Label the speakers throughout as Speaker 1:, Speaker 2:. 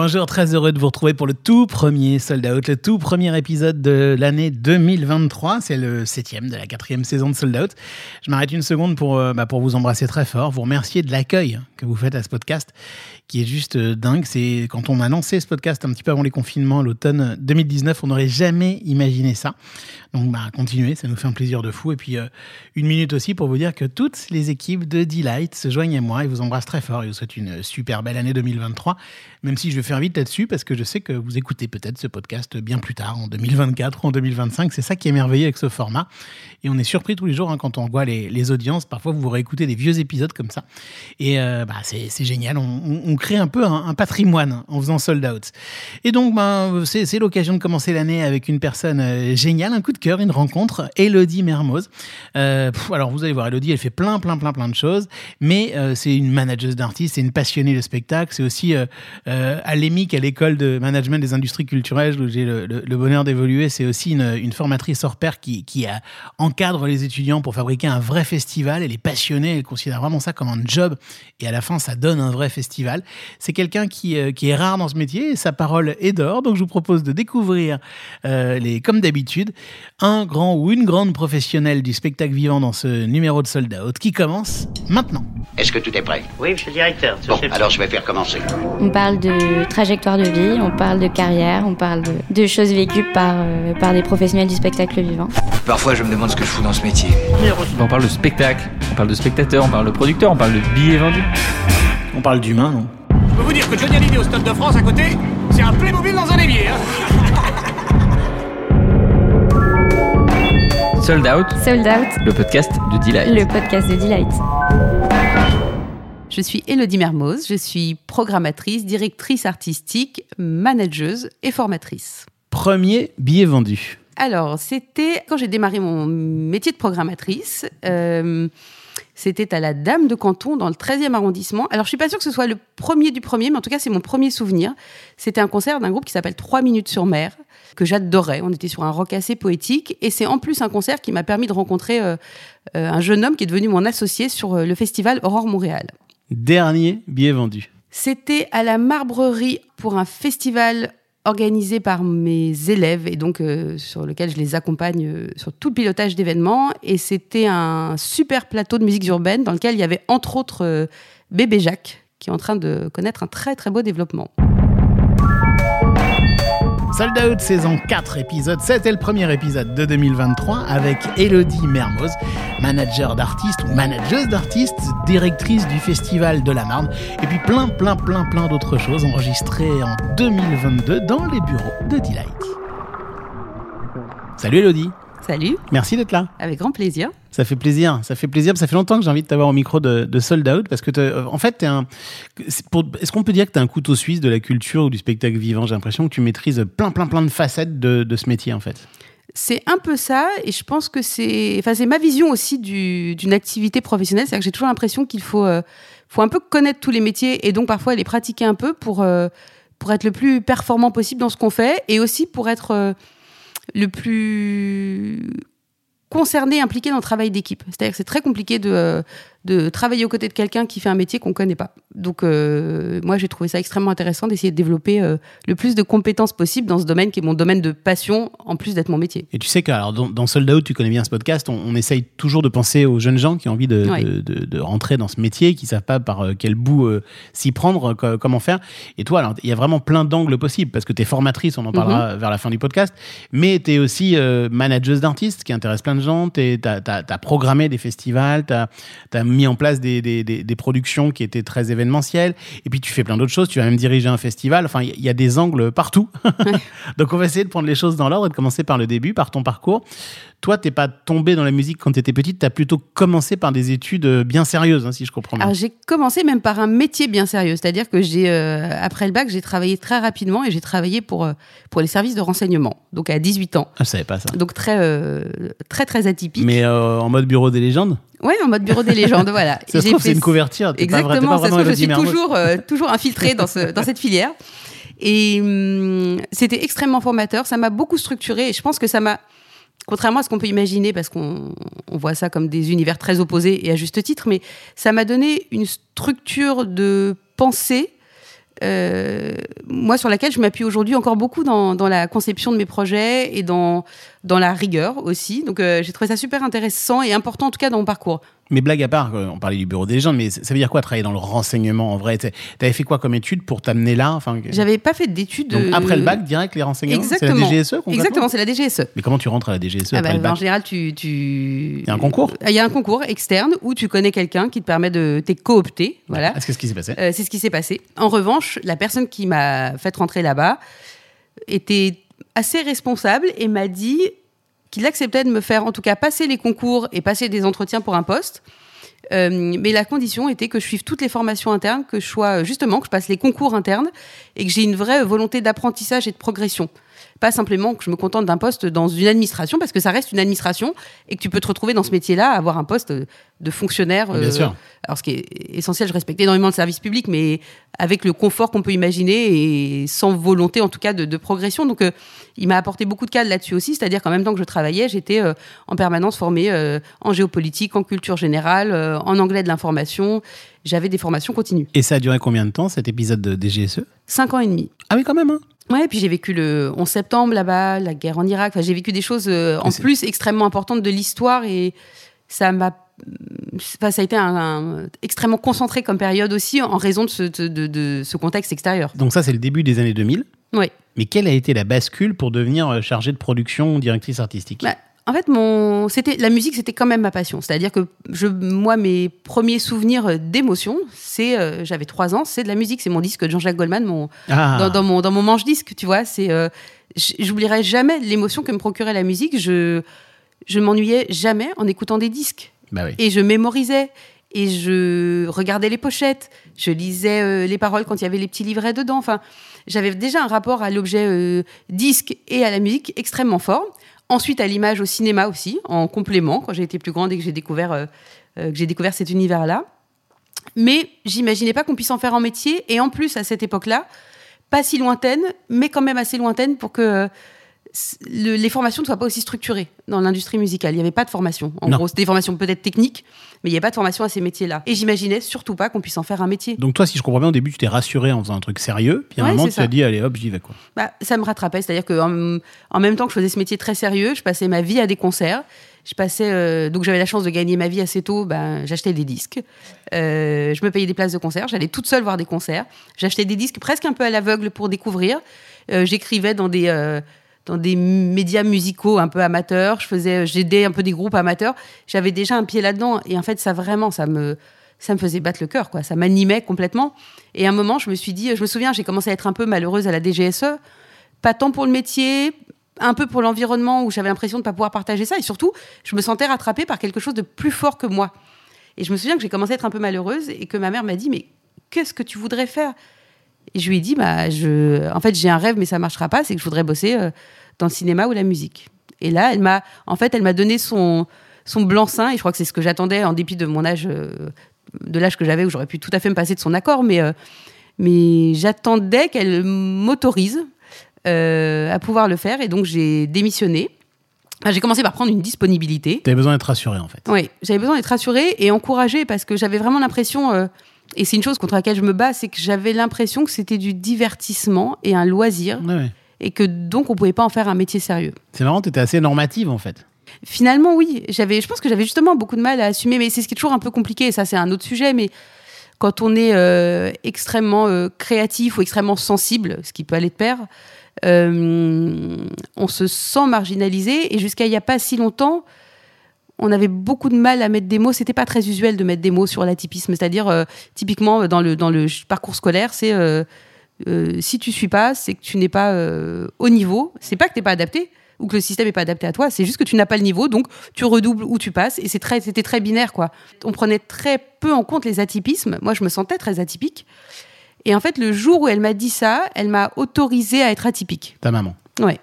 Speaker 1: Bonjour, très heureux de vous retrouver pour le tout premier Sold Out, le tout premier épisode de l'année 2023. C'est le septième de la quatrième saison de Sold Out. Je m'arrête une seconde pour, euh, bah, pour vous embrasser très fort, vous remercier de l'accueil que vous faites à ce podcast qui est juste euh, dingue. C'est quand on a lancé ce podcast un petit peu avant les confinements, l'automne 2019, on n'aurait jamais imaginé ça. Donc, bah, continuez, ça nous fait un plaisir de fou. Et puis, euh, une minute aussi pour vous dire que toutes les équipes de Delight se joignent à moi et vous embrassent très fort et vous souhaitent une super belle année 2023. Même si je vais faire vite là-dessus parce que je sais que vous écoutez peut-être ce podcast bien plus tard, en 2024 ou en 2025. C'est ça qui est merveilleux avec ce format. Et on est surpris tous les jours hein, quand on voit les, audiences. Parfois, vous réécoutez des vieux épisodes comme ça. Et euh, bah, c'est génial. On, crée un peu un, patrimoine en faisant sold out. Et donc, ben, c'est l'occasion de commencer l'année avec une personne euh, géniale, un coup de cœur, une rencontre, Elodie Mermoz. Euh, alors vous allez voir, Elodie, elle fait plein, plein, plein, plein de choses, mais c'est une manageuse d'artistes, c'est une passionnée de spectacle, c'est aussi à l'EMIC, à l'école de management des industries culturelles, où j'ai le, le, bonheur d'évoluer, c'est aussi une, une, formatrice hors pair qui, qui a, encadre les étudiants pour fabriquer un vrai festival. Elle est passionnée, elle considère vraiment ça comme un job, et à la fin, ça donne un vrai festival. C'est quelqu'un qui, qui est rare dans ce métier, et sa parole est d'or, donc je vous propose de découvrir, les, comme d'habitude, un grand ou une grande professionnelle du spectacle vivant dans ce numéro de Sold Out qui commence maintenant.
Speaker 2: Est-ce que tout est prêt?
Speaker 3: Oui, monsieur le directeur.
Speaker 2: Bon, alors je vais faire commencer.
Speaker 4: On parle de trajectoire de vie, on parle de carrière, on parle de, choses vécues par, euh, par des professionnels du spectacle vivant.
Speaker 5: Parfois, je me demande ce que je fous dans ce métier. On parle de spectacle, on parle de spectateur, on parle de producteur, on parle de billets vendus.
Speaker 1: On parle d'humain, non?
Speaker 6: Je peux vous dire que Johnny Hallyday au Stade de France à côté, c'est un Playmobil dans un évier. Hein
Speaker 5: Sold Out.
Speaker 4: Sold Out.
Speaker 5: Le podcast de Delight.
Speaker 4: Le podcast de Delight.
Speaker 7: Je suis Elodie Mermoz, je suis programmatrice, directrice artistique, manageuse et formatrice.
Speaker 1: Premier billet vendu.
Speaker 7: Alors, c'était quand j'ai démarré mon métier de programmatrice. Euh, c'était à la Dame de Canton, dans le 13e arrondissement. Alors, je suis pas sûre que ce soit le premier du premier, mais en tout cas, c'est mon premier souvenir. C'était un concert d'un groupe qui s'appelle 3 minutes sur mer que j'adorais. On était sur un rock assez poétique. Et c'est en plus un concert qui m'a permis de rencontrer euh, euh, un jeune homme qui est devenu mon associé sur le festival Aurore Montréal.
Speaker 1: Dernier billet vendu.
Speaker 7: C'était à la Marbrerie pour un festival organisé par mes élèves et donc sur lequel je les accompagne sur tout le pilotage d'événements. Et c'était un super plateau de musique urbaine dans lequel il y avait entre autres Bébé Jacques qui est en train de connaître un très très beau développement.
Speaker 1: Sold Out saison 4 épisode C'était le premier épisode de 2023 avec Elodie Mermoz, manager d'artistes ou manageuse d'artistes, directrice du festival de la Marne et puis plein plein plein plein d'autres choses enregistrées en 2022 dans les bureaux de Delight. Salut Elodie.
Speaker 7: Salut.
Speaker 1: Merci d'être là.
Speaker 7: Avec grand plaisir.
Speaker 1: Ça fait plaisir, ça fait plaisir. Ça fait longtemps que j'ai envie de t'avoir au micro de, Sold Out parce que, euh, en fait, un. Est-ce qu'on peut dire que tu es un couteau suisse de la culture ou du spectacle vivant? J'ai l'impression que tu maîtrises plein, plein, plein de facettes de, ce métier, en fait.
Speaker 7: C'est un peu ça, et je pense que c'est, enfin, c'est ma vision aussi d'une activité professionnelle. C'est-à-dire que j'ai toujours l'impression qu'il faut, euh, faut un peu connaître tous les métiers et donc parfois les pratiquer un peu pour, euh, pour être le plus performant possible dans ce qu'on fait et aussi pour être le plus concerné, impliqué dans le travail d'équipe. C'est-à-dire que c'est très compliqué de, euh, de travailler aux côtés de quelqu'un qui fait un métier qu'on ne connaît pas. Donc, euh, moi, j'ai trouvé ça extrêmement intéressant d'essayer de développer euh, le plus de compétences possibles dans ce domaine qui est mon domaine de passion, en plus d'être mon métier.
Speaker 1: Et tu sais que alors, dans, dans Sold Out, tu connais bien ce podcast, on, essaye toujours de penser aux jeunes gens qui ont envie de, de, de, rentrer dans ce métier, qui ne savent pas par quel bout s'y prendre, comment faire. Et toi, alors, il y a vraiment plein d'angles possibles, parce que tu es formatrice, on en parlera mhm. vers la fin du podcast, mais tu es aussi manageuse d'artistes, qui intéresse plein de gens, tu as, programmé des festivals, tu as, as mis en place des, des, des, productions qui étaient très événementielles. Et puis tu fais plein d'autres choses. Tu vas même diriger un festival. Enfin, il y, a des angles partout. Donc on va essayer de prendre les choses dans l'ordre et de commencer par le début, par ton parcours. Toi, t'es pas tombé dans la musique quand tu étais petite, tu as plutôt commencé par des études euh, bien sérieuses, hein, si je comprends bien.
Speaker 7: Alors j'ai commencé même par un métier bien sérieux, c'est-à-dire que j'ai euh, après le bac, j'ai travaillé très rapidement et j'ai travaillé pour euh, pour les services de renseignement. Donc à 18 ans.
Speaker 1: Ah, je savais pas ça.
Speaker 7: Donc très très très atypique.
Speaker 1: Mais en mode bureau des légendes?
Speaker 7: Oui, en mode bureau des légendes, voilà.
Speaker 1: Ça se trouve, c'est une couverture.
Speaker 7: Exactement, ça se trouve, je suis toujours, toujours infiltrée dans, ce, dans cette filière. Et hum, c'était extrêmement formateur, ça m'a beaucoup structuré et je pense que ça m'a contrairement à ce qu'on peut imaginer, parce qu'on voit ça comme des univers très opposés et à juste titre, mais ça m'a donné une structure de pensée euh, moi sur laquelle je m'appuie aujourd'hui encore beaucoup dans, la conception de mes projets et dans, dans la rigueur aussi. Donc euh, j'ai trouvé ça super intéressant et important en tout cas dans mon parcours.
Speaker 1: Mais blague à part, on parlait du bureau des légendes, mais ça veut dire quoi travailler dans le renseignement en vrai? T'avais fait quoi comme étude pour t'amener là? Enfin,
Speaker 7: J'avais pas fait d'études.
Speaker 1: Donc après le bac, direct les renseignements?
Speaker 7: Exactement.
Speaker 1: C'est la DGSE
Speaker 7: Exactement, c'est la DGSE.
Speaker 1: Mais comment tu rentres à la DGSE
Speaker 7: ah
Speaker 1: après
Speaker 7: bah,
Speaker 1: le bac?
Speaker 7: En général, tu.
Speaker 1: Il y a un concours
Speaker 7: Il y a un concours externe où tu connais quelqu'un qui te permet de. T'es coopté. Voilà.
Speaker 1: Ah, c'est ce qui s'est passé
Speaker 7: euh, C'est ce qui s'est passé. En revanche, la personne qui m'a fait rentrer là-bas était assez responsable et m'a dit qu'il acceptait de me faire en tout cas passer les concours et passer des entretiens pour un poste. Euh, mais la condition était que je suive toutes les formations internes, que je sois justement que je passe les concours internes et que j'ai une vraie volonté d'apprentissage et de progression. Pas simplement que je me contente d'un poste dans une administration, parce que ça reste une administration et que tu peux te retrouver dans ce métier-là, avoir un poste de fonctionnaire.
Speaker 1: Bien sûr.
Speaker 7: Alors, ce qui est essentiel, je respecte énormément le service public, mais avec le confort qu'on peut imaginer et sans volonté, en tout cas, de, de progression. Donc, euh, il m'a apporté beaucoup de cadres là-dessus aussi, c'est-à-dire qu'en même temps que je travaillais, j'étais euh, en permanence formée euh, en géopolitique, en culture générale, en anglais de l'information. J'avais des formations continues.
Speaker 1: Et ça a duré combien de temps, cet épisode de DGSE
Speaker 7: Cinq ans et demi.
Speaker 1: Ah oui, quand même, hein
Speaker 7: Ouais, puis j'ai vécu le 11 septembre là-bas, la guerre en Irak. Enfin, j'ai vécu des choses euh, en plus extrêmement importantes de l'histoire et ça m'a. Enfin, ça a été un, un, extrêmement concentré comme période aussi en raison de ce, de, de ce contexte extérieur.
Speaker 1: Donc, ça, c'est le début des années 2000.
Speaker 7: Oui.
Speaker 1: Mais quelle a été la bascule pour devenir chargée de production ou directrice artistique?
Speaker 7: Bah, en fait, mon, c'était la musique, c'était quand même ma passion. C'est-à-dire que je, moi, mes premiers souvenirs d'émotion, c'est, euh, j'avais trois ans, c'est de la musique, c'est mon disque de Jean-Jacques Goldman, mon,
Speaker 1: ah.
Speaker 7: dans, dans, mon, dans mon manche disque, tu vois. C'est, euh, j'oublierai jamais l'émotion que me procurait la musique. Je, je m'ennuyais jamais en écoutant des disques.
Speaker 1: Bah oui.
Speaker 7: Et je mémorisais. Et je regardais les pochettes, je lisais euh, les paroles quand il y avait les petits livrets dedans. Enfin, j'avais déjà un rapport à l'objet euh, disque et à la musique extrêmement fort. Ensuite, à l'image, au cinéma aussi, en complément, quand j'ai été plus grande et que j'ai découvert, euh, euh, j'ai découvert cet univers-là. Mais j'imaginais pas qu'on puisse en faire un métier. Et en plus, à cette époque-là, pas si lointaine, mais quand même assez lointaine pour que euh, le, les formations ne soient pas aussi structurées dans l'industrie musicale. Il n'y avait pas de formation. En
Speaker 1: Non.
Speaker 7: gros, c'était des formations peut-être techniques, mais il n'y avait pas de formation à ces métiers-là. Et j'imaginais surtout pas qu'on puisse en faire un métier.
Speaker 1: Donc, toi, si je comprends bien, au début, tu t'es rassuré en faisant un truc sérieux. Puis à un moment, tu t'es dit, allez, hop, j'y vais, quoi.
Speaker 7: Bah, ça me rattrapait, c'est-à-dire que en, en même temps que je faisais ce métier très sérieux, je passais ma vie à des concerts. Je passais, euh, donc j'avais la chance de gagner ma vie assez tôt. Ben, j'achetais des disques, Euh, je me payais des places de concert. J'allais toute seule voir des concerts. J'achetais des disques presque un peu à l'aveugle pour découvrir. Euh, J'écrivais dans des dans des médias musicaux un peu amateurs. Je faisais, j'aidais un peu des groupes amateurs. J'avais déjà un pied là-dedans. Et en fait, ça vraiment, ça me ça me faisait battre le cœur, quoi. Ça m'animait complètement. Et à un moment, je me suis dit, je me souviens, j'ai commencé à être un peu malheureuse à la DGSE pas tant pour le métier, un peu pour l'environnement où j'avais l'impression de ne pas pouvoir partager ça. Et surtout, je me sentais rattrapée par quelque chose de plus fort que moi. Et je me souviens que j'ai commencé à être un peu malheureuse et que ma mère m'a dit Mais qu'est-ce que tu voudrais faire? Et je lui ai dit bah, je... En fait, j'ai un rêve, mais ça ne marchera pas c'est que je voudrais bosser euh, dans le cinéma ou la musique. Et là, elle m'a en fait, elle m'a donné son, son blanc-seing. Et je crois que c'est ce que j'attendais en dépit de mon âge, euh, de l'âge que j'avais, où j'aurais pu tout à fait me passer de son accord. Mais, euh, mais j'attendais qu'elle m'autorise euh, à pouvoir le faire. Et donc, j'ai démissionné. Enfin, j'ai commencé par prendre une disponibilité.
Speaker 1: T'avais besoin d'être rassuré, en fait.
Speaker 7: Oui, j'avais besoin d'être rassurée et encouragée parce que j'avais vraiment l'impression, et c'est une chose contre laquelle je me bats, c'est que j'avais l'impression que c'était du divertissement et un loisir
Speaker 1: Ouais, ouais.
Speaker 7: Et que donc on pouvait pas en faire un métier sérieux.
Speaker 1: C'est marrant, t'étais assez normative, en fait.
Speaker 7: Finalement, oui, j'avais, je pense que j'avais justement beaucoup de mal à assumer, mais c'est ce qui est toujours un peu compliqué, et ça c'est un autre sujet, mais quand on est euh, extrêmement euh, créatif ou extrêmement sensible, ce qui peut aller de pair, euh, on se sent marginalisé, et jusqu'à il n'y a pas si longtemps, on avait beaucoup de mal à mettre des mots. C'était pas très usuel de mettre des mots sur l'atypisme. C'est-à-dire, typiquement, dans le, dans le parcours scolaire, c'est euh, si tu suis pas, c'est que tu n'es pas euh, au niveau. C'est pas que tu n'es pas adapté ou que le système n'est pas adapté à toi. C'est juste que tu n'as pas le niveau, donc tu redoubles ou tu passes. Et c'est très, c'était très binaire, quoi. On prenait très peu en compte les atypismes. Moi, je me sentais très atypique. Et en fait, le jour où elle m'a dit ça, elle m'a autorisé à être atypique.
Speaker 1: Ta maman.
Speaker 7: Ouais.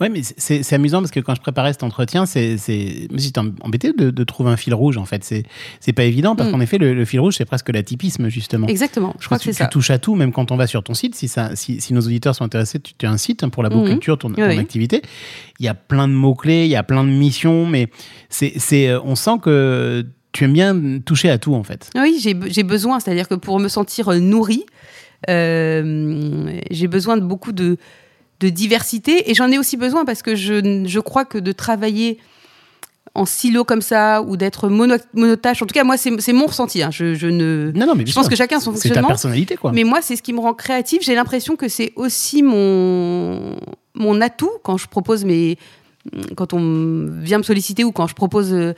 Speaker 1: Ouais, mais c'est amusant parce que quand je préparais cet entretien, c'est, c'est, mais j'étais embêté de, de trouver un fil rouge en fait. C'est, c'est pas évident parce
Speaker 7: Mm.
Speaker 1: qu'en effet, le, le fil rouge, c'est presque l'atypisme justement.
Speaker 7: Exactement. Je crois que c'est
Speaker 1: tu,
Speaker 7: ça.
Speaker 1: tu touches à tout, même quand on va sur ton site. Si, ça, si, si nos auditeurs sont intéressés, tu, tu as un site hein, pour la beau
Speaker 7: Mhm.
Speaker 1: culture, ton, ton
Speaker 7: Oui, oui.
Speaker 1: activité. Il y a plein de mots-clés, il y a plein de missions, mais c'est, c'est, euh, on sent que tu aimes bien toucher à tout en fait.
Speaker 7: Oui, j'ai besoin, c'est-à-dire que pour me sentir euh, nourrie, Euh, j'ai besoin de beaucoup de, de diversité et j'en ai aussi besoin parce que je, je crois que de travailler en silo comme ça ou d'être mono, monotache. En tout cas, moi, c'est mon ressenti. hein. Je, je ne.
Speaker 1: Non, non, mais
Speaker 7: je pense
Speaker 1: sûr.
Speaker 7: que chacun a son
Speaker 1: C'est ta
Speaker 7: fonctionnement.
Speaker 1: personnalité, quoi.
Speaker 7: Mais moi, c'est ce qui me rend créative. J'ai l'impression que c'est aussi mon, mon atout quand je propose mes. Quand on vient me solliciter ou quand je propose euh,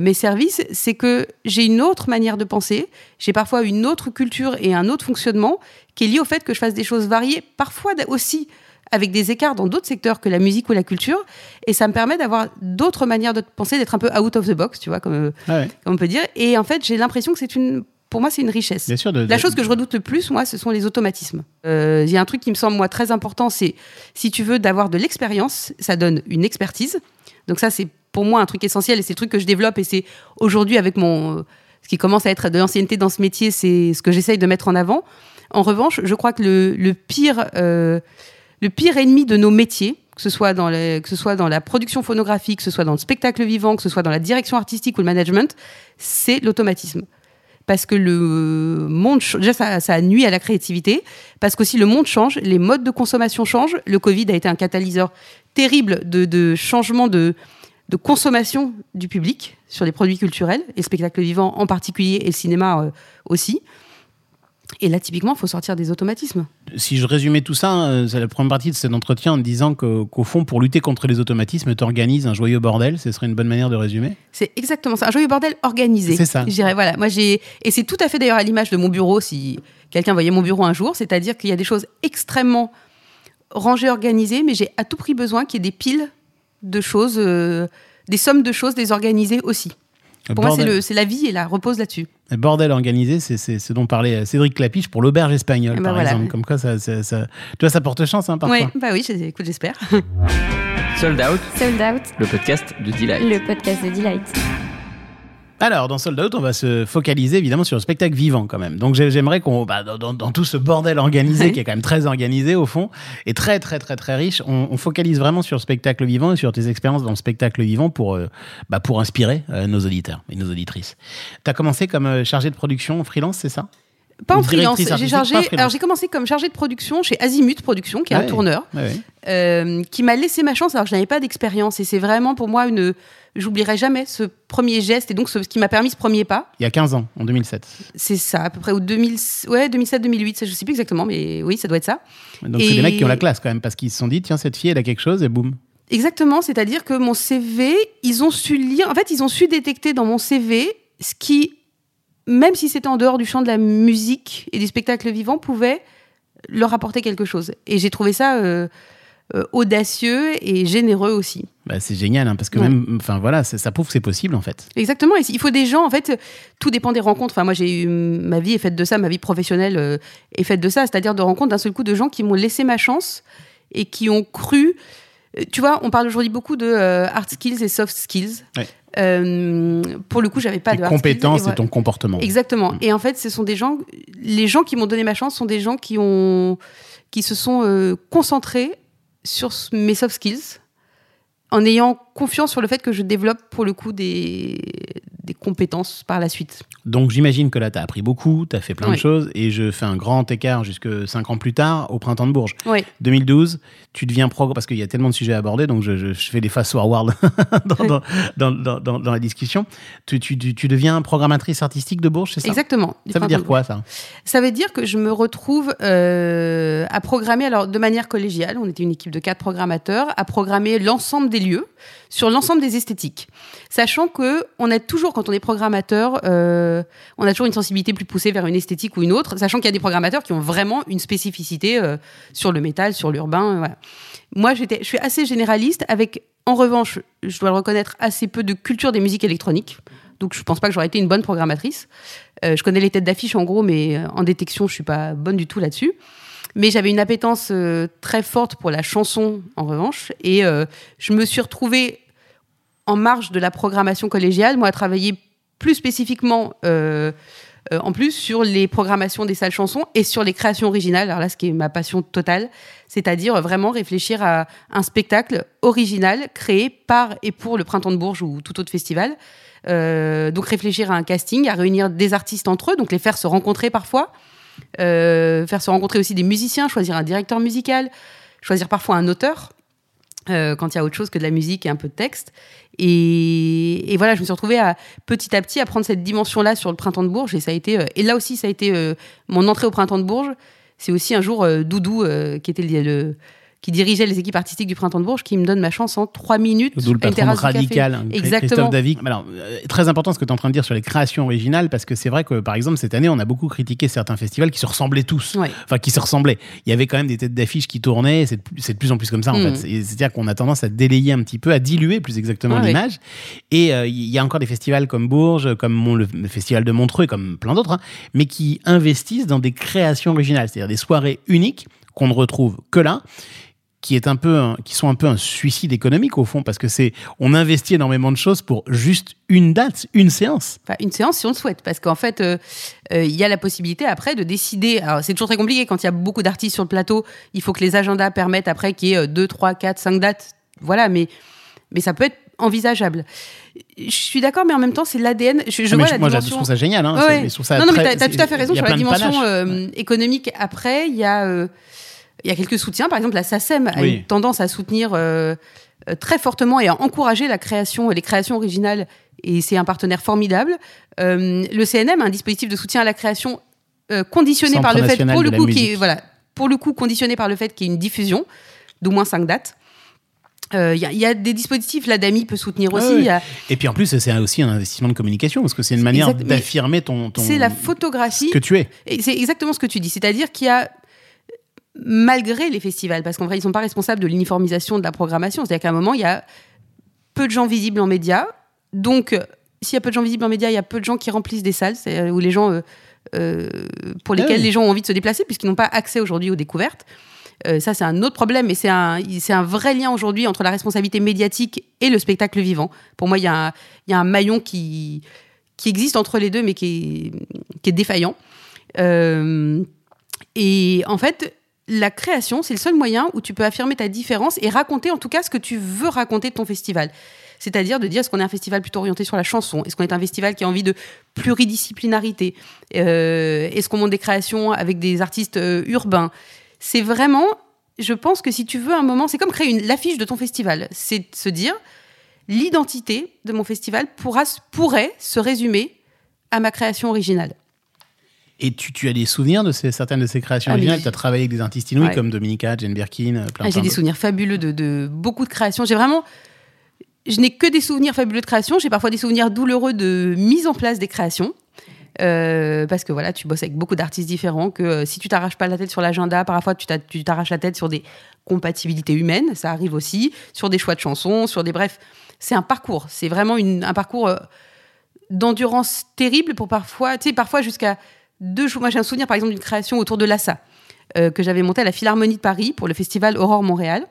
Speaker 7: mes services, c'est que j'ai une autre manière de penser, j'ai parfois une autre culture et un autre fonctionnement qui est lié au fait que je fasse des choses variées, parfois aussi avec des écarts dans d'autres secteurs que la musique ou la culture, et ça me permet d'avoir d'autres manières de penser, d'être un peu out of the box, tu vois, comme, euh,
Speaker 1: Ah ouais.
Speaker 7: comme on peut dire. Et en fait, j'ai l'impression que c'est une, pour moi, c'est une richesse.
Speaker 1: Bien sûr. De,
Speaker 7: La chose que je redoute le plus, moi, ce sont les automatismes. Euh, Il y a un truc qui me semble, moi, très important, c'est si tu veux d'avoir de l'expérience, ça donne une expertise. Donc ça, c'est pour moi un truc essentiel et c'est le truc que je développe et c'est aujourd'hui avec mon... Ce qui commence à être de l'ancienneté dans ce métier, c'est ce que j'essaye de mettre en avant. En revanche, je crois que le, le pire, euh, le pire ennemi de nos métiers, que ce, soit dans la production phonographique, que ce soit dans le spectacle vivant, que ce soit dans la direction artistique ou le management, c'est l'automatisme. Parce que le monde déjà ça, nuit à la créativité parce qu'aussi le monde change les modes de consommation changent le covid a été un catalyseur terrible de, changement de, consommation du public sur les produits culturels et le spectacle vivant en particulier et le cinéma euh, aussi et là typiquement il faut sortir des automatismes
Speaker 1: Si je résumais tout ça, euh, c'est la première partie de cet entretien en disant qu'au fond, pour lutter contre les automatismes, tu organises un joyeux bordel. Ce serait une bonne manière de résumer?
Speaker 7: C'est exactement ça, un joyeux bordel organisé.
Speaker 1: C'est ça.
Speaker 7: Je dirais, voilà, moi j'ai. Et c'est tout à fait d'ailleurs à l'image de mon bureau, si quelqu'un voyait mon bureau un jour, c'est-à-dire qu'il y a des choses extrêmement rangées, organisées, mais j'ai à tout prix besoin qu'il y ait des piles de choses, euh, des sommes de choses désorganisées aussi. Pour moi, c'est
Speaker 1: bordel-
Speaker 7: le- c'est la vie et la repose là-dessus.
Speaker 1: Bordel organisé, c'est c'est ce dont parlait Cédric Clapiche pour l'auberge espagnole,
Speaker 7: Eh ben
Speaker 1: par
Speaker 7: voilà.
Speaker 1: exemple. Comme quoi, ça, ça, ça- tu vois, ça porte chance hein, parfois.
Speaker 7: Oui, bah oui, écoute, j'espère.
Speaker 5: Sold Out,
Speaker 4: Sold Out,
Speaker 5: le podcast de Delight.
Speaker 4: le podcast de Delight.
Speaker 1: Alors, dans Sold Out, on va se focaliser évidemment sur le spectacle vivant quand même. Donc, j'ai- j'aimerais qu'on, bah, dans, tout ce bordel organisé,
Speaker 7: Oui.
Speaker 1: qui est quand même très organisé au fond, et très, très, très, très riche, on, on focalise vraiment sur le spectacle vivant et sur tes expériences dans le spectacle vivant pour, euh, bah, pour inspirer euh, nos auditeurs et nos auditrices. Tu as commencé comme euh, chargé de production en freelance, c'est ça?
Speaker 7: Pas en freelance. J'ai chargé.
Speaker 1: pas freelance.
Speaker 7: Alors j'ai commencé comme chargé de production chez Azimut Production, qui est
Speaker 1: Ouais.
Speaker 7: un tourneur.
Speaker 1: Ouais,
Speaker 7: euh, qui m'a laissé ma chance alors que je n'avais pas d'expérience et c'est vraiment pour moi une j'oublierai jamais ce premier geste et donc ce, ce qui m'a permis ce premier pas
Speaker 1: Il y a 15 ans, en 2007.
Speaker 7: c'est ça à peu près au 2000 ouais 2007 2008 ça, je sais plus exactement mais oui ça doit être ça
Speaker 1: Donc, c'est des mecs qui ont la classe quand même, parce qu'ils se sont dit, tiens, cette fille, elle a quelque chose, et boum.
Speaker 7: exactement c'est-à-dire que mon CV ils ont su lire en fait ils ont su détecter dans mon CV ce qui même si c'était en dehors du champ de la musique et du spectacle vivant pouvait leur apporter quelque chose et j'ai trouvé ça euh, audacieux et généreux aussi
Speaker 1: Bah, c'est génial, hein, parce que
Speaker 7: Ouais.
Speaker 1: même, enfin voilà, ça, ça prouve que c'est possible en fait.
Speaker 7: Exactement. Et il faut des gens, en fait, tout dépend des rencontres. Enfin, moi, j'ai eu ma vie est faite de ça, ma vie professionnelle euh, est faite de ça, c'est-à-dire de rencontres d'un seul coup de gens qui m'ont laissé ma chance et qui ont cru. euh, Tu vois, on parle aujourd'hui beaucoup de euh, hard skills et soft skills.
Speaker 1: Ouais.
Speaker 7: Euh, pour le coup, j'avais pas
Speaker 1: Tes
Speaker 7: de
Speaker 1: compétences et ton comportement.
Speaker 7: Exactement. Et en fait, ce sont des gens, les gens qui m'ont donné ma chance sont des gens qui ont, qui se sont euh, concentrés sur mes soft skills, en ayant confiance sur le fait que je développe pour le coup des, des compétences par la suite.
Speaker 1: Donc j'imagine que là, tu as appris beaucoup, tu as fait plein de choses, et je fais un grand écart jusque 5 ans plus tard, au printemps de Bourges.
Speaker 7: Oui.
Speaker 1: 2012, tu deviens pro, parce qu'il y a tellement de sujets à aborder, donc je, je- je fais des fast forward dans, dans, dans, dans- dans- dans la discussion. Tu, tu, tu, tu deviens programmatrice artistique de Bourges, c'est ça?
Speaker 7: Exactement.
Speaker 1: Ça veut dire quoi ça?
Speaker 7: Ça veut dire que je me retrouve euh, à programmer, alors de manière collégiale, on était une équipe de quatre programmateurs, à programmer l'ensemble des lieux sur l'ensemble des esthétiques. Sachant que on a toujours, quand on est programmateur, euh, on a toujours une sensibilité plus poussée vers une esthétique ou une autre, sachant qu'il y a des programmateurs qui ont vraiment une spécificité euh, sur le métal, sur l'urbain. euh. Moi, j'étais, je suis assez généraliste, avec, en revanche, je dois le reconnaître, assez peu de culture des musiques électroniques. Donc, je pense pas que j'aurais été une bonne programmatrice. Je connais les têtes d'affiche en gros, mais en détection, je suis pas bonne du tout là-dessus. Mais j'avais une appétence très forte pour la chanson, en revanche, et je me suis retrouvée en marge de la programmation collégiale, moi, à travailler plus spécifiquement, euh, euh, en plus, sur les programmations des salles chansons et sur les créations originales. Alors là, ce qui est ma passion totale, c'est-à-dire vraiment réfléchir à un spectacle original créé par et pour le Printemps de Bourges ou tout autre festival. Euh, donc réfléchir à un casting, à réunir des artistes entre eux, donc les faire se rencontrer parfois, faire se rencontrer aussi des musiciens, choisir un directeur musical, choisir parfois un auteur. Euh, quand il y a autre chose que de la musique et un peu de texte. Et, voilà, je me suis retrouvée à, petit à petit à prendre cette dimension-là sur le printemps de Bourges. Et, ça a été, euh, et là aussi, ça a été euh, mon entrée au printemps de Bourges. C'est aussi un jour Doudou, qui, était le- qui dirigeait les équipes artistiques du printemps de Bourges, qui me donne ma chance en trois minutes.
Speaker 1: D'où le patron radical, hein,
Speaker 7: Exactement.
Speaker 1: Christophe David. Alors, euh, très important ce que tu es en train de dire sur les créations originales, parce que c'est vrai que, par exemple, cette année, on a beaucoup critiqué certains festivals qui se ressemblaient tous.
Speaker 7: Ouais.
Speaker 1: Enfin, qui se ressemblaient. Il y avait quand même des têtes d'affiches qui tournaient, c'est de, plus- c'est de plus en plus comme ça, en
Speaker 7: Mm.
Speaker 1: fait. C'est- C'est-à-dire qu'on a tendance à délayer un petit peu, à diluer plus exactement
Speaker 7: Ah ouais.
Speaker 1: l'image. Et euh, il y a encore des festivals comme Bourges, comme le festival de Montreux, comme plein d'autres, hein, mais qui investissent dans des créations originales, c'est-à-dire des soirées uniques qu'on ne retrouve que là qui est un peu un- qui sont un peu un suicide économique au fond parce que c'est on investit énormément de choses pour juste une date, une séance.
Speaker 7: Enfin, une séance si on le souhaite, parce qu'en fait, euh, euh, il y a la possibilité après de décider. Alors, c'est toujours très compliqué quand il y a beaucoup d'artistes sur le plateau. Il faut que les agendas permettent après qu'il y ait 2, 3, 4, 5 dates. Voilà, mais, mais ça peut être envisageable. Je suis d'accord, mais en même temps, c'est l'ADN. Je, je
Speaker 1: Ah,
Speaker 7: vois
Speaker 1: je-
Speaker 7: la
Speaker 1: moi je
Speaker 7: dimension.
Speaker 1: trouve ça génial hein,
Speaker 7: Ouais,
Speaker 1: je trouve ça
Speaker 7: non, non, mais t'as as tout à fait raison sur la dimension euh, économique. Après, il y a, il y a quelques soutiens. Par exemple, la SACEM a
Speaker 1: Oui.
Speaker 7: une tendance à soutenir euh, euh, très fortement et à encourager la création, les créations originales. Et c'est un partenaire formidable. Euh, le CNM a un dispositif de soutien à la création euh, conditionné
Speaker 1: Centre
Speaker 7: par le fait, pour le coup, qui voilà, pour le coup, conditionné par le fait qu'il y ait une diffusion d'au moins cinq dates. Euh, Il y, a- il y a des dispositifs, l'ADAMI peut soutenir aussi.
Speaker 1: Ouais, ouais.
Speaker 7: il y a-
Speaker 1: Et puis en plus c'est aussi un investissement de communication parce que c'est une manière d'affirmer ton, ton
Speaker 7: C'est la photographie.
Speaker 1: ce que tu es.
Speaker 7: C'est exactement ce que tu dis. C'est-à-dire qu'il y a, malgré les festivals, parce qu'en vrai, ils ne sont pas responsables de l'uniformisation de la programmation, c'est-à-dire qu'à un moment, il y a peu de gens visibles en médias. Donc, euh, s'il y a peu de gens visibles en médias, il y a peu de gens qui remplissent des salles, c'est- où les gens, euh, euh, pour lesquels
Speaker 1: oui.
Speaker 7: les gens ont envie de se déplacer, puisqu'ils n'ont pas accès aujourd'hui aux découvertes. Euh, ça, c'est un autre problème, mais c'est un, c'est un vrai lien aujourd'hui entre la responsabilité médiatique et le spectacle vivant. Pour moi, il y, a un- il y a un maillon qui, qui existe entre les deux, mais qui est, qui est défaillant. Euh, et en fait, la création, c'est le seul moyen où tu peux affirmer ta différence et raconter en tout cas ce que tu veux raconter de ton festival. C'est-à-dire de dire est-ce qu'on est un festival plutôt orienté sur la chanson Est-ce qu'on est un festival qui a envie de pluridisciplinarité Euh, Est-ce qu'on monte des créations avec des artistes euh, urbains? C'est vraiment, je pense que si tu veux un moment, c'est comme créer une, l'affiche de ton festival. C'est se dire l'identité de mon festival pourra, pourrait se résumer à ma création originale.
Speaker 1: Et tu, tu as des souvenirs de ces, certaines de ces créations
Speaker 7: Ah,
Speaker 1: originales? Tu as travaillé avec des artistes inouïs
Speaker 7: Ouais.
Speaker 1: comme Dominica, Jane Birkin, euh, plein,
Speaker 7: Ah, J'ai des souvenirs fabuleux de, de beaucoup de créations. J'ai vraiment. Je n'ai que des souvenirs fabuleux de création. J'ai parfois des souvenirs douloureux de mise en place des créations. Euh, parce que voilà, tu bosses avec beaucoup d'artistes différents. Que euh, si tu t'arraches pas la tête sur l'agenda, parfois tu t'a- tu t'arraches la tête sur des compatibilités humaines. Ça arrive aussi. Sur des choix de chansons, sur des. Bref, c'est un parcours. C'est vraiment une- un parcours euh, d'endurance terrible pour parfois. Tu sais, parfois jusqu'à deux jours. Moi, j'ai un souvenir par exemple d'une création autour de l'assa euh, que j'avais montée à la Philharmonie de Paris pour le festival Aurore Montréal.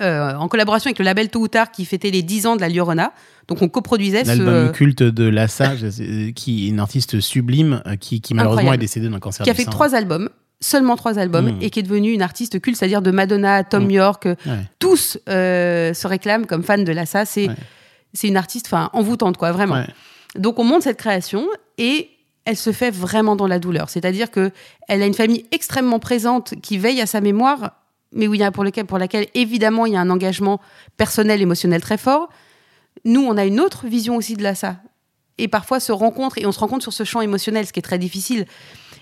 Speaker 7: euh, en collaboration avec le label Tôt ou Tard qui fêtait les 10 ans de la Liorona. Donc on coproduisait ce.
Speaker 1: L'album culte de Lassa, sais- qui est une artiste sublime, euh, qui, qui malheureusement
Speaker 7: Incroyable.
Speaker 1: est décédée d'un cancer
Speaker 7: qui a fait trois albums, seulement trois albums,
Speaker 1: Mm.
Speaker 7: et qui est devenue une artiste culte, c'est-à-dire de Madonna Tom
Speaker 1: Mm.
Speaker 7: York. euh,
Speaker 1: Ouais.
Speaker 7: Tous euh, se réclament comme fans de Lassa. C'est
Speaker 1: Ouais.
Speaker 7: une artiste envoûtante, quoi, vraiment.
Speaker 1: Ouais.
Speaker 7: Donc on monte cette création et elle se fait vraiment dans la douleur. C'est-à-dire que elle a une famille extrêmement présente qui veille à sa mémoire, mais où il y a pour, lequel, pour laquelle évidemment il y a un engagement personnel, émotionnel très fort. Nous, on a une autre vision aussi de l'assa. Et parfois se rencontre et on se rencontre sur ce champ émotionnel, ce qui est très difficile.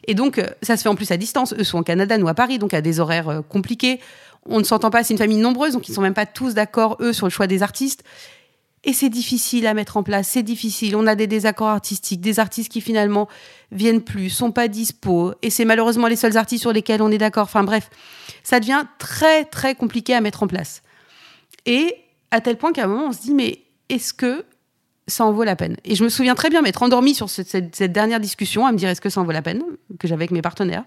Speaker 7: Et donc, euh, ça se fait en plus à distance. Eux sont au Canada, nous à Paris, donc à des horaires euh, compliqués. On ne s'entend pas, c'est une famille nombreuse, donc ils ne sont même pas tous d'accord, eux, sur le choix des artistes. Et c'est difficile à mettre en place, c'est difficile. On a des désaccords artistiques, des artistes qui finalement viennent plus, sont pas dispo, et c'est malheureusement les seuls artistes sur lesquels on est d'accord. Enfin bref, ça devient très très compliqué à mettre en place. Et à tel point qu'à un moment on se dit mais est-ce que ça en vaut la peine? Et je me souviens très bien m'être endormie sur ce- cette, cette dernière discussion, à me dire est-ce que ça en vaut la peine que j'avais avec mes partenaires,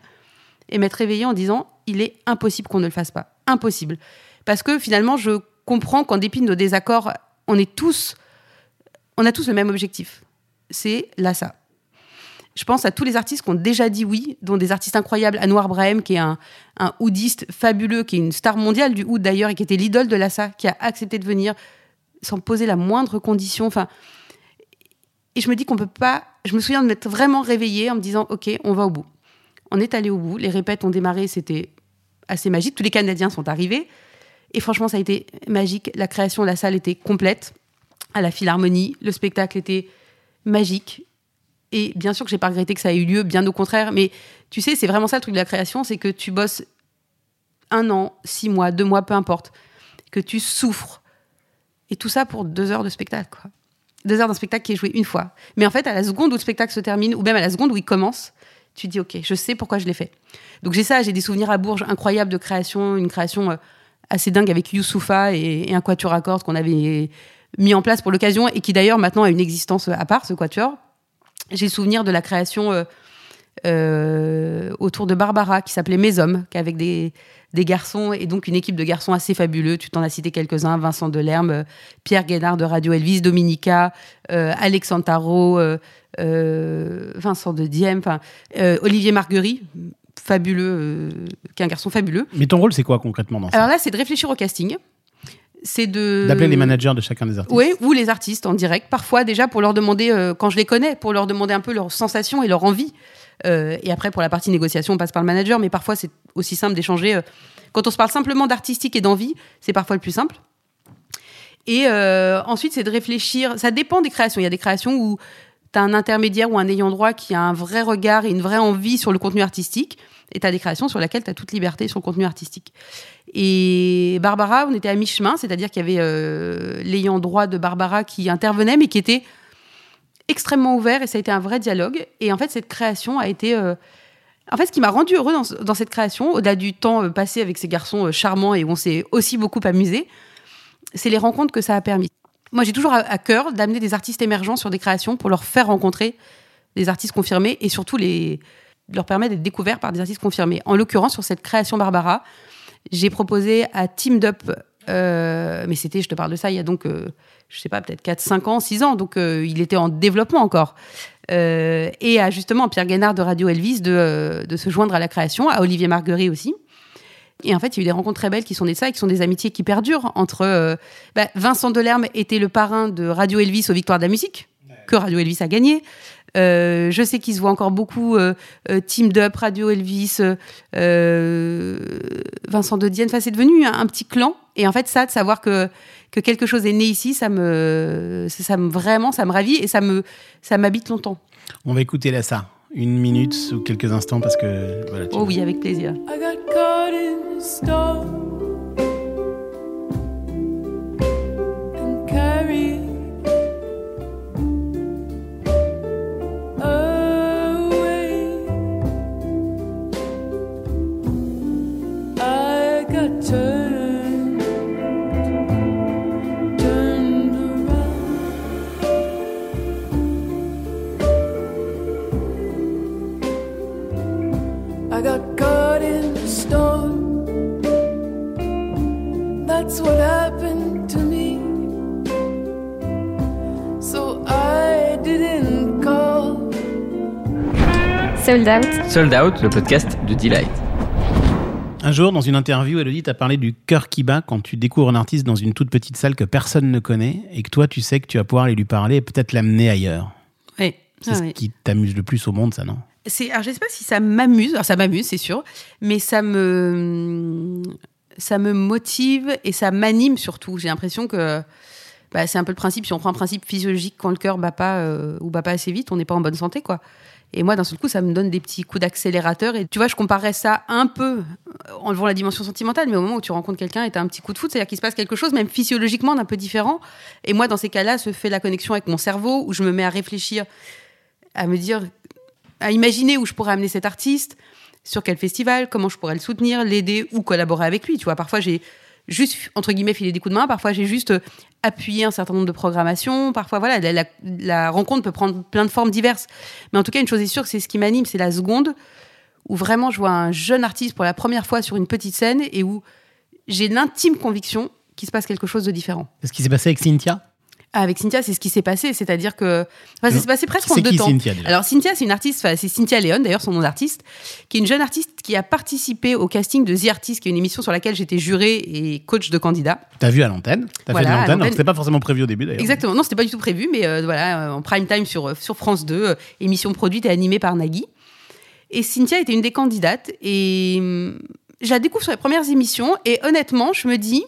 Speaker 7: et m'être réveillée en disant il est impossible qu'on ne le fasse pas, impossible, parce que finalement je comprends qu'en dépit de nos désaccords, on a tous le même objectif, c'est ça. Je pense à tous les artistes qui ont déjà dit oui, dont des artistes incroyables, Anwar Brahim, qui est un, un oudiste fabuleux, qui est une star mondiale du oud d'ailleurs, et qui était l'idole de Lassa, qui a accepté de venir sans poser la moindre condition. Enfin, et je me dis qu'on peut pas. Je me souviens de m'être vraiment réveillée en me disant, ok, on va au bout. On est allé au bout. Les répètes ont démarré, c'était assez magique. Tous les Canadiens sont arrivés. Et franchement, ça a été magique. La création de la salle était complète. À la Philharmonie, le spectacle était magique. Et bien sûr que j'ai pas regretté que ça ait eu lieu, bien au contraire. Mais tu sais, c'est vraiment ça le truc de la création, c'est que tu bosses un an, six mois, deux mois, peu importe, que tu souffres. Et tout ça pour deux heures de spectacle, quoi. Deux heures d'un spectacle qui est joué une fois. Mais en fait, à la seconde où le spectacle se termine, ou même à la seconde où il commence, tu dis, OK, je sais pourquoi je l'ai fait. Donc j'ai ça, j'ai des souvenirs à Bourges incroyables de création, une création euh, assez dingue avec Youssoufa et, un quatuor à cordes qu'on avait mis en place pour l'occasion et qui d'ailleurs maintenant a une existence à part, ce quatuor. J'ai souvenir de la création euh, euh, autour de Barbara qui s'appelait Mes Hommes, qu'avec des, des garçons et donc une équipe de garçons assez fabuleux. Tu t'en as cité quelques-uns Vincent Delerme, euh, Pierre Guénard de Radio Elvis, Dominica, euh, Alexandre Tarot, Vincent de Diem, Olivier Marguerite, fabuleux, euh, qui est un garçon fabuleux.
Speaker 1: Mais ton rôle, c'est quoi concrètement dans ça
Speaker 7: Alors là, c'est de réfléchir au casting. C'est de.
Speaker 1: D'appeler les managers de chacun des artistes.
Speaker 7: Oui, ou les artistes en direct. Parfois, déjà, pour leur demander, euh, quand je les connais, pour leur demander un peu leurs sensations et leur envie. Euh, et après, pour la partie négociation, on passe par le manager. Mais parfois, c'est aussi simple d'échanger. euh, quand on se parle simplement d'artistique et d'envie, c'est parfois le plus simple. Et ensuite, c'est de réfléchir. Ça dépend des créations. Il y a des créations où tu as un intermédiaire ou un ayant droit qui a un vrai regard et une vraie envie sur le contenu artistique. Et tu as des créations sur lesquelles tu as toute liberté sur le contenu artistique. Et Barbara, on était à mi-chemin, c'est-à-dire qu'il y avait euh, l'ayant droit de Barbara qui intervenait, mais qui était extrêmement ouvert et ça a été un vrai dialogue. Et en fait, cette création a été. euh, En fait, ce qui m'a rendu heureux dans, dans cette création, au-delà du temps euh, passé avec ces garçons charmants et où on s'est aussi beaucoup amusé, c'est les rencontres que ça a permis. Moi, j'ai toujours à cœur d'amener des artistes émergents sur des créations pour leur faire rencontrer des artistes confirmés et surtout les leur permettre d'être découverts par des artistes confirmés. En l'occurrence, sur cette création Barbara, j'ai proposé à Team Up, euh, mais c'était, je te parle de ça, il y a donc, euh, je sais pas, peut-être 4, 5 ans, 6 ans, donc euh, il était en développement encore. Euh, et à justement Pierre Guénard de Radio Elvis de, de se joindre à la création, à Olivier Marguerite aussi. Et en fait, il y a eu des rencontres très belles qui sont nées de ça et qui sont des amitiés qui perdurent entre. bah, Vincent Delerme était le parrain de Radio Elvis aux Victoires de la musique, que Radio Elvis a gagné. Euh, je sais qu'ils se voient encore beaucoup, euh, euh, Team Up, Radio Elvis, Vincent de Dienne. Enfin, c'est devenu un, un petit clan. Et en fait, ça, de savoir que, que quelque chose est né ici, ça me, ça, ça me vraiment, ça me ravit et ça me, ça m'habite longtemps.
Speaker 1: On va écouter là ça. Une minute ou quelques instants parce que. Voilà,
Speaker 7: Oh oui, avec plaisir.
Speaker 3: I got I got caught in the storm. That's what happened to me. So I didn't call.
Speaker 4: Sold Out.
Speaker 5: Sold Out, le podcast de Delight.
Speaker 1: Un jour, dans une interview, Elodie t'a parlé du cœur qui bat quand tu découvres un artiste dans une toute petite salle que personne ne connaît et que toi, tu sais que tu vas pouvoir aller lui parler et peut-être l'amener ailleurs.
Speaker 7: Oui.
Speaker 1: C'est
Speaker 7: Ah
Speaker 1: ce
Speaker 7: oui.
Speaker 1: qui t'amuse le plus au monde, ça, non?
Speaker 7: C'est, alors je sais pas si ça m'amuse, alors ça m'amuse c'est sûr, mais ça me, ça me motive et ça m'anime surtout. J'ai l'impression que bah, c'est un peu le principe, si on prend un principe physiologique, quand le cœur bat pas euh, ou bat pas assez vite, on n'est pas en bonne santé quoi. Et moi, d'un seul coup, ça me donne des petits coups d'accélérateur. Et tu vois, je comparais ça un peu, euh, en levant la dimension sentimentale, mais au moment où tu rencontres quelqu'un et tu as un petit coup de foot, c'est-à-dire qu'il se passe quelque chose, même physiologiquement, d'un peu différent. Et moi, dans ces cas-là, se fait la connexion avec mon cerveau, où je me mets à réfléchir, à me dire, à imaginer où je pourrais amener cet artiste, sur quel festival, comment je pourrais le soutenir, l'aider ou collaborer avec lui. Tu vois, parfois j'ai juste entre guillemets filé des coups de main, parfois j'ai juste euh, appuyé un certain nombre de programmations, parfois voilà, la, rencontre peut prendre plein de formes diverses. Mais en tout cas, une chose est sûre, c'est ce qui m'anime, c'est la seconde où vraiment je vois un jeune artiste pour la première fois sur une petite scène et où j'ai l'intime conviction qu'il se passe quelque chose de différent.
Speaker 1: Ce qui s'est passé avec Cynthia?
Speaker 7: Avec Cynthia, c'est ce qui s'est passé, c'est-à-dire que enfin, ça s'est passé presque en deux
Speaker 1: qui
Speaker 7: temps.
Speaker 1: Cynthia
Speaker 7: Alors Cynthia, c'est une artiste, enfin, c'est Cynthia Léon, d'ailleurs son nom d'artiste, qui est une jeune artiste qui a participé au casting de The Artist, qui est une émission sur laquelle j'étais jurée et coach de candidats.
Speaker 1: T'as vu à l'antenne T'as
Speaker 7: Voilà,
Speaker 1: fait de
Speaker 7: à
Speaker 1: l'antenne C'était pas forcément prévu au début d'ailleurs.
Speaker 7: Exactement, non, c'était pas du tout prévu, mais euh, voilà, euh, en prime time sur, sur France 2, euh, émission produite et animée par Nagui. Et Cynthia était une des candidates. Et hum, je la découvre sur les premières émissions. Et honnêtement, je me dis,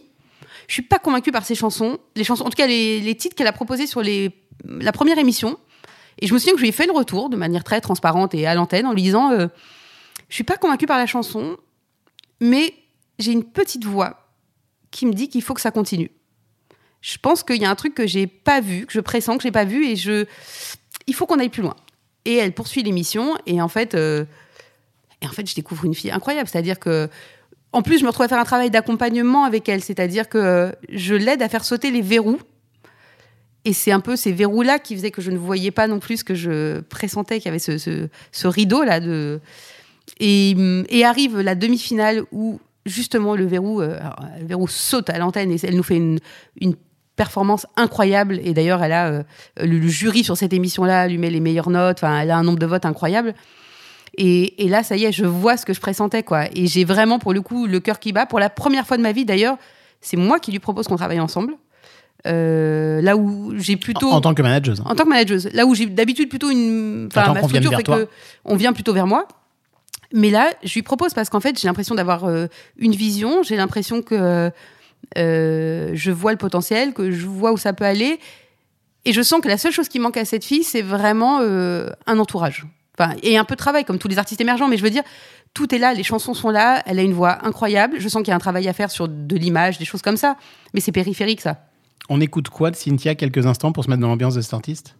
Speaker 7: je suis pas convaincue par ses chansons. Les chansons, en tout cas, les, les titres qu'elle a proposés sur les, la première émission. Et je me souviens que je lui ai fait le retour de manière très transparente et à l'antenne en lui disant, euh, je suis pas convaincue par la chanson, mais j'ai une petite voix qui me dit qu'il faut que ça continue. Je pense qu'il y a un truc que j'ai pas vu, que je pressens que j'ai pas vu, et je, il faut qu'on aille plus loin. Et elle poursuit l'émission, et en fait, euh, et en fait, je découvre une fille incroyable. C'est-à-dire que, en plus, je me retrouve à faire un travail d'accompagnement avec elle. C'est-à-dire que euh, je l'aide à faire sauter les verrous. Et c'est un peu ces verrous-là qui faisaient que je ne voyais pas non plus ce que je pressentais, qu'il y avait ce, rideau-là. De... Et, hum, et arrive la demi-finale où, justement, le verrou, euh, le verrou saute à l'antenne et elle nous fait une, performance incroyable. Et d'ailleurs, elle a euh, le, le jury sur cette émission-là lui met les meilleures notes. Elle a un nombre de votes incroyable. Et, et là, ça y est, je vois ce que je pressentais, quoi. Et j'ai vraiment, pour le coup, le cœur qui bat. Pour la première fois de ma vie, d'ailleurs, c'est moi qui lui propose qu'on travaille ensemble. Euh, là où j'ai plutôt
Speaker 1: En, en tant que manageuse. hein.
Speaker 7: en tant que manageuse. Là où j'ai d'habitude plutôt une. Enfin, ma structure fait que on vient plutôt vers moi. Mais là, je lui propose parce qu'en fait, j'ai l'impression d'avoir euh, une vision. J'ai l'impression que euh, je vois le potentiel, que je vois où ça peut aller. Et je sens que la seule chose qui manque à cette fille, c'est vraiment un entourage. Enfin, et un peu de travail, comme tous les artistes émergents. Mais je veux dire, tout est là, les chansons sont là, elle a une voix incroyable. Je sens qu'il y a un travail à faire sur de l'image, des choses comme ça. Mais c'est périphérique, ça.
Speaker 1: On écoute quoi de Cynthia quelques instants pour se mettre dans l'ambiance de cet artiste?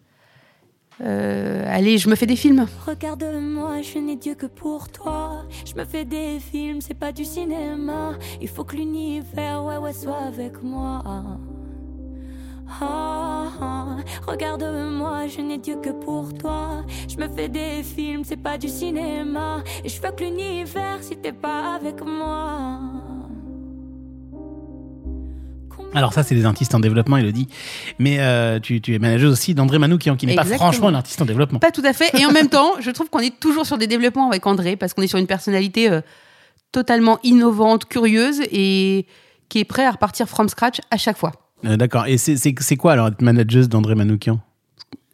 Speaker 7: Euh, allez, je me fais des films.
Speaker 8: Regarde-moi, je n'ai Dieu que pour toi. Je me fais des films, c'est pas du cinéma. Il faut que l'univers, ouais, ouais, soit avec moi. Ah, ah. Regarde-moi, je n'ai Dieu que pour toi. Je me fais des films, c'est pas du cinéma. Et je veux que l'univers, si t'es pas avec moi.
Speaker 1: Alors ça, c'est des artistes en développement, Elodie. Mais euh, tu, tu es manageuse aussi d'André Manoukian, qui n'est pas franchement un artiste en développement.
Speaker 7: Pas tout à fait. Et en même temps, je trouve qu'on est toujours sur des développements avec André, parce qu'on est sur une personnalité euh, totalement innovante, curieuse, et qui est prêt à repartir from scratch à chaque fois.
Speaker 1: Euh, D'accord. Et c'est- quoi alors être manageuse d'André Manoukian?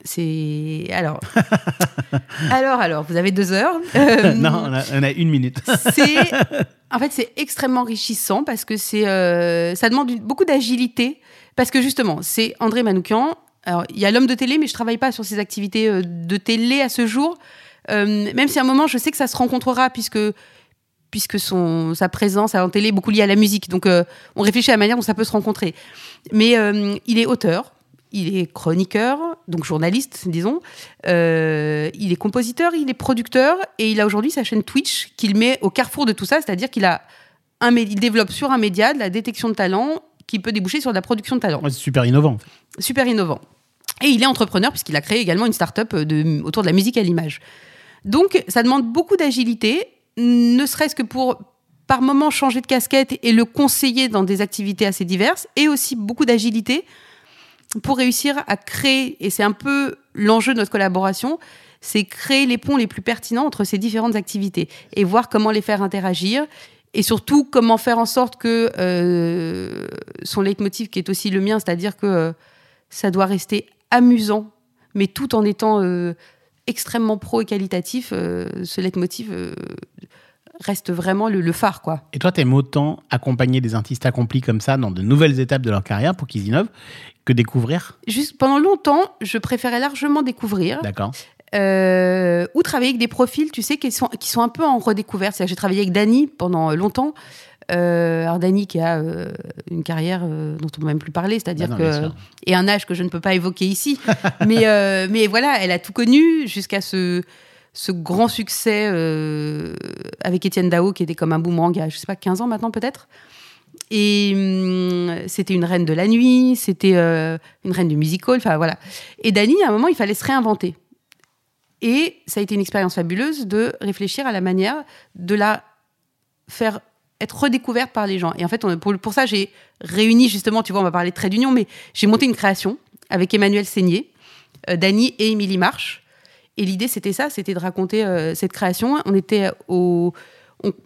Speaker 7: C'est. Alors. alors, alors, vous avez deux heures. Euh,
Speaker 1: Non, on a, on a une minute.
Speaker 7: c'est en fait c'est extrêmement enrichissant parce que c'est euh, ça demande une- beaucoup d'agilité parce que justement c'est André Manoukian alors il y a l'homme de télé mais je travaille pas sur ses activités de télé à ce jour même si à un moment je sais que ça se rencontrera puisque puisque son sa présence en télé est beaucoup liée à la musique donc euh, on réfléchit à la manière dont ça peut se rencontrer mais euh, il est auteur il est chroniqueur, donc journaliste, disons. Euh, il est compositeur, il est producteur, et il a aujourd'hui sa chaîne Twitch qu'il met au carrefour de tout ça, c'est-à-dire qu'il a un, il développe sur un média de la détection de talent qui peut déboucher sur de la production de talent.
Speaker 1: Ouais, c'est super innovant.
Speaker 7: Super innovant. Et il est entrepreneur puisqu'il a créé également une start-up de, autour de la musique à l'image. Donc, ça demande beaucoup d'agilité, ne serait-ce que pour par moment changer de casquette et le conseiller dans des activités assez diverses, et aussi beaucoup d'agilité pour réussir à créer, et c'est un peu l'enjeu de notre collaboration, c'est créer les ponts les plus pertinents entre ces différentes activités et voir comment les faire interagir et surtout comment faire en sorte que euh, son leitmotiv, qui est aussi le mien, c'est-à-dire que euh, ça doit rester amusant, mais tout en étant euh, extrêmement pro et qualitatif, euh, ce leitmotiv euh, reste vraiment le, le phare, quoi.
Speaker 1: Et toi, t'aimes autant accompagner des artistes accomplis comme ça dans de nouvelles étapes de leur carrière pour qu'ils innovent que découvrir?
Speaker 7: Juste pendant longtemps, je préférais largement découvrir.
Speaker 1: D'accord.
Speaker 7: Euh, ou travailler avec des profils, tu sais, qui sont, qui sont un peu en redécouverte. J'ai travaillé avec Dany pendant longtemps. Euh, alors Dany qui a euh, une carrière euh, dont on ne peut même plus parler, c'est-à-dire
Speaker 1: Bah
Speaker 7: que et un âge que je ne peux pas évoquer ici. mais euh, mais voilà, elle a tout connu jusqu'à ce ce grand succès avec Étienne Dao qui était comme un boomerang il y a je sais pas 15 ans maintenant peut-être. Et hum, c'était une reine de la nuit, c'était une reine du musical, enfin voilà. Et Dany, à un moment, il fallait se réinventer. Et ça a été une expérience fabuleuse de réfléchir à la manière de la faire être redécouverte par les gens. Et en fait, pour, ça, j'ai réuni justement, tu vois, on va parler de trait d'union, mais j'ai monté une création avec Emmanuel Seigné, euh, Dany et Émilie Marche. Et l'idée, c'était ça, c'était de raconter euh, cette création. On était on,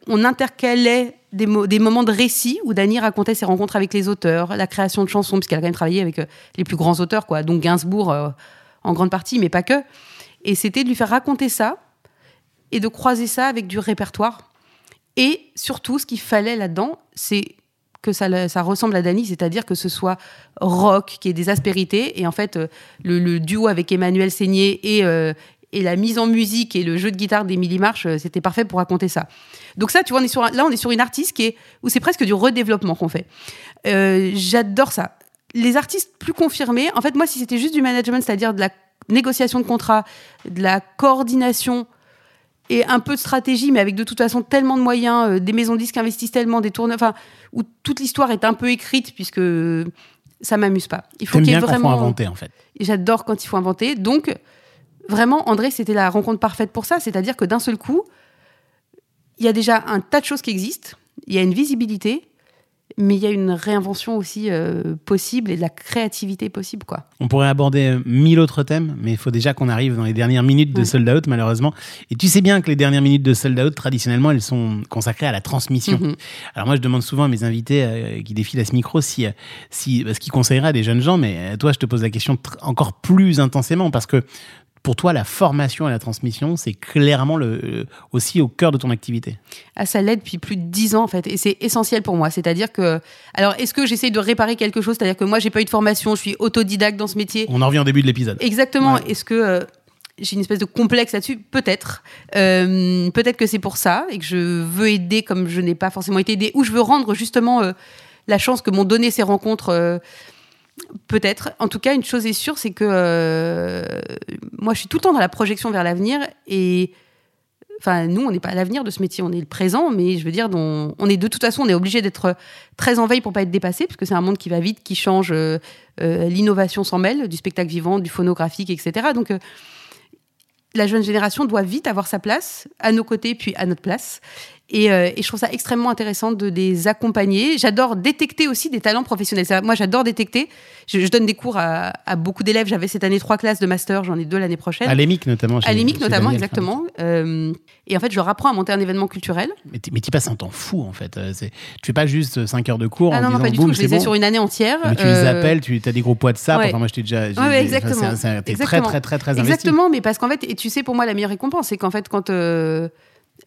Speaker 7: intercalait des moments de récit où Dany racontait ses rencontres avec les auteurs, la création de chansons, puisqu'elle a quand même travaillé avec euh, les plus grands auteurs, quoi, donc Gainsbourg euh, en grande partie, mais pas que. Et c'était de lui faire raconter ça et de croiser ça avec du répertoire. Et surtout, ce qu'il fallait là-dedans, c'est que ça, ressemble à Dany, c'est-à-dire que ce soit rock, qui ait des aspérités. Et en fait, euh, le, duo avec Emmanuel Seigné et, euh, et la mise en musique et le jeu de guitare d'Émilie March, euh, c'était parfait pour raconter ça. Donc ça, tu vois, on est là, on est sur une artiste qui est, où c'est presque du redéveloppement qu'on fait. J'adore ça. Les artistes plus confirmés, en fait, moi, si c'était juste du management, c'est-à-dire de la négociation de contrat, de la coordination et un peu de stratégie, mais avec de toute façon tellement de moyens, euh, des maisons de disques investissent tellement, des tournées, enfin, où toute l'histoire est un peu écrite, puisque ça m'amuse pas. Il faut qu'il y ait
Speaker 1: quand faut
Speaker 7: vraiment.
Speaker 1: inventer, en fait.
Speaker 7: J'adore quand il faut inventer. Donc, vraiment, André, c'était la rencontre parfaite pour ça. C'est-à-dire que d'un seul coup, il y a déjà un tas de choses qui existent, il y a une visibilité, mais il y a une réinvention aussi euh, possible et de la créativité possible, quoi.
Speaker 1: On pourrait aborder euh, mille autres thèmes, mais il faut déjà qu'on arrive dans les dernières minutes de
Speaker 7: Ouais.
Speaker 1: Sold Out, malheureusement. Et tu sais bien que les dernières minutes de Sold Out, traditionnellement, elles sont consacrées à la transmission.
Speaker 7: Mhm.
Speaker 1: Alors moi, je demande souvent à mes invités euh, qui défilent à ce micro si, si, ce qu'ils conseilleraient à des jeunes gens, mais toi, je te pose la question encore plus intensément, parce que pour toi, la formation et la transmission, c'est clairement le, aussi au cœur de ton activité.
Speaker 7: Ah, ça l'aide depuis plus de dix ans en fait, et c'est essentiel pour moi. C'est-à-dire que, alors, est-ce que j'essaye de réparer quelque chose? C'est-à-dire que moi, j'ai pas eu de formation, je suis autodidacte dans ce métier.
Speaker 1: On en revient au début de l'épisode.
Speaker 7: Exactement.
Speaker 1: Ouais.
Speaker 7: Est-ce que euh, j'ai une espèce de complexe là-dessus? Peut-être. Euh, Peut-être que c'est pour ça et que je veux aider comme je n'ai pas forcément été aidée, ou je veux rendre justement euh, la chance que m'ont donné ces rencontres. euh, Peut-être. En tout cas, une chose est sûre, c'est que euh, moi, je suis tout le temps dans la projection vers l'avenir et enfin, nous, on n'est pas à l'avenir de ce métier, on est le présent, mais je veux dire, on, est de toute façon, on est obligé d'être très en veille pour pas être dépassé, parce que c'est un monde qui va vite, qui change. euh, euh, L'innovation s'en mêle, du spectacle vivant, du phonographique, etc. Donc, la jeune génération doit vite avoir sa place à nos côtés, puis à notre place. Et, euh, et je trouve ça extrêmement intéressant de les accompagner. J'adore détecter aussi des talents professionnels. Moi, j'adore détecter. Je, je donne des cours à, à beaucoup d'élèves. J'avais cette année trois classes de master, j'en ai deux l'année prochaine.
Speaker 1: À l'EMIC notamment.
Speaker 7: À l'EMIC notamment,
Speaker 1: Daniel.
Speaker 7: exactement. Euh, et en fait, je leur apprends à monter un événement culturel.
Speaker 1: Mais tu passes un temps fou en fait. Euh, Tu fais pas juste 5 heures de cours
Speaker 7: Ah
Speaker 1: en
Speaker 7: non, non,
Speaker 1: disant
Speaker 7: pas du tout. Je les ai
Speaker 1: bon.
Speaker 7: sur une année entière.
Speaker 1: Mais tu les appelles, tu as des groupes WhatsApp.
Speaker 7: ouais.
Speaker 1: Enfin, moi, je t'ai déjà. j'ai-
Speaker 7: Ouais, exactement.
Speaker 1: un- T'es très, très, très, très investi.
Speaker 7: Exactement, mais parce qu'en fait, et tu sais, pour moi, la meilleure récompense, c'est qu'en fait, quand. euh,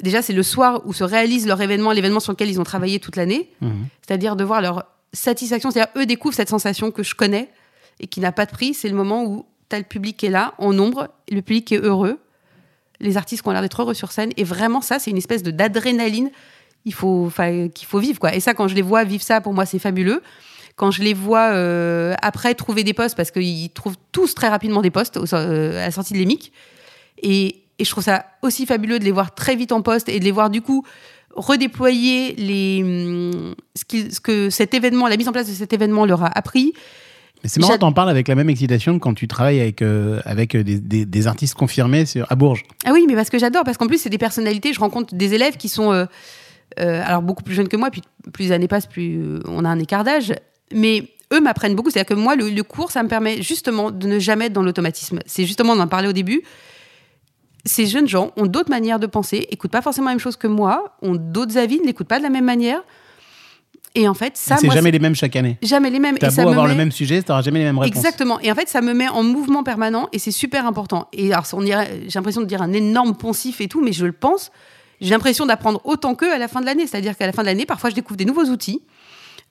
Speaker 7: déjà, c'est le soir où se réalise leur événement, l'événement sur lequel ils ont travaillé toute l'année.
Speaker 1: Mhm.
Speaker 7: C'est-à-dire de voir leur satisfaction. C'est-à-dire, eux découvrent cette sensation que je connais et qui n'a pas de prix. C'est le moment où tu as le public qui est là, en nombre, le public qui est heureux, les artistes qui ont l'air d'être heureux sur scène. Et vraiment, ça, c'est une espèce de d'adrénaline il faut, qu'il faut vivre. Quoi. Et ça, quand je les vois vivre ça, pour moi, c'est fabuleux. Quand je les vois euh, après trouver des postes, parce qu'ils trouvent tous très rapidement des postes au- euh, à la sortie de l'EMIC. Et, et je trouve ça aussi fabuleux de les voir très vite en poste et de les voir du coup redéployer les, hum, ce, que cet événement, la mise en place de cet événement leur a appris.
Speaker 1: C'est marrant, t'en parles avec la même excitation que quand tu travailles avec, euh, avec euh, des, des- des artistes confirmés sur, à Bourges.
Speaker 7: Ah oui, mais parce que j'adore, parce qu'en plus, c'est des personnalités. Je rencontre des élèves qui sont, euh, euh, alors beaucoup plus jeunes que moi, puis plus les années passent, plus on a un écart d'âge. Mais eux m'apprennent beaucoup. C'est-à-dire que moi, le, le cours, ça me permet justement de ne jamais être dans l'automatisme. C'est justement, on en parlait au début. Ces jeunes gens ont d'autres manières de penser, écoutent pas forcément la même chose que moi, ont d'autres avis, ne l'écoutent pas de la même manière. Et en fait, ça,
Speaker 1: c'est jamais les mêmes chaque année.
Speaker 7: jamais les mêmes.
Speaker 1: T'as
Speaker 7: Et ça
Speaker 1: beau
Speaker 7: me
Speaker 1: avoir
Speaker 7: met-
Speaker 1: le même sujet, t'auras jamais les mêmes réponses.
Speaker 7: Exactement. Et en fait, ça me met en mouvement permanent et c'est super important. Et alors, on irait- j'ai l'impression de dire un énorme poncif et tout, mais je le pense. J'ai l'impression d'apprendre autant qu'eux à la fin de l'année. C'est-à-dire qu'à la fin de l'année, parfois, je découvre des nouveaux outils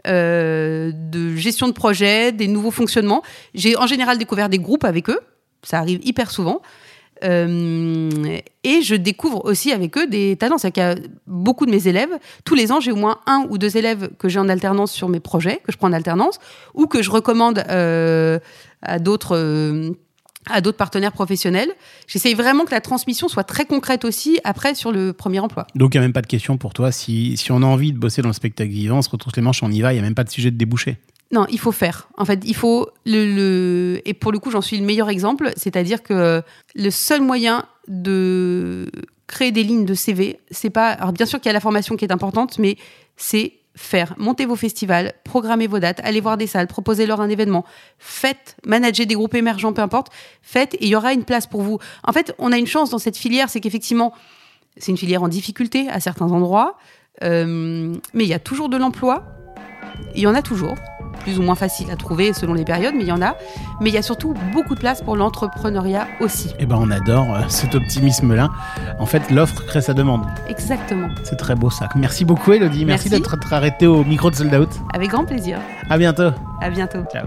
Speaker 7: euh, de gestion de projet, des nouveaux fonctionnements. J'ai en général découvert des groupes avec eux. Ça arrive hyper souvent. Euh, et je découvre aussi avec eux des talents. C'est-à-dire qu'il y a beaucoup de mes élèves, tous les ans, j'ai au moins un ou deux élèves que j'ai en alternance sur mes projets, que je prends en alternance, ou que je recommande euh, à d'autres. euh, à d'autres partenaires professionnels. J'essaye vraiment que la transmission soit très concrète aussi après sur le premier emploi.
Speaker 1: Donc, il n'y a même pas de question pour toi. Si, si on a envie de bosser dans le spectacle vivant, on se retrousse les manches, on y va. Il n'y a même pas de sujet de débouché.
Speaker 7: Non, il faut faire. En fait, il faut le, le- et pour le coup, j'en suis le meilleur exemple. C'est-à-dire que le seul moyen de créer des lignes de CV, c'est pas. Alors bien sûr qu'il y a la formation qui est importante, mais c'est faire. Monter vos festivals, programmer vos dates, aller voir des salles, proposer leur un événement. Faites, manager des groupes émergents, peu importe. Faites et il y aura une place pour vous. En fait, on a une chance dans cette filière, c'est qu'effectivement, c'est une filière en difficulté à certains endroits, euh, mais il y a toujours de l'emploi. Il y en a toujours. Plus ou moins faciles à trouver selon les périodes, mais il y en a. Mais il y a surtout beaucoup de place pour l'entrepreneuriat aussi.
Speaker 1: Eh ben, on adore euh, cet optimisme-là. En fait, l'offre crée sa demande.
Speaker 7: Exactement.
Speaker 1: C'est très beau ça. Merci beaucoup, Elodie. Merci,
Speaker 7: Merci.
Speaker 1: d'être arrêté au micro de Sold Out.
Speaker 7: Avec grand plaisir.
Speaker 1: À bientôt.
Speaker 7: À bientôt.
Speaker 1: Ciao.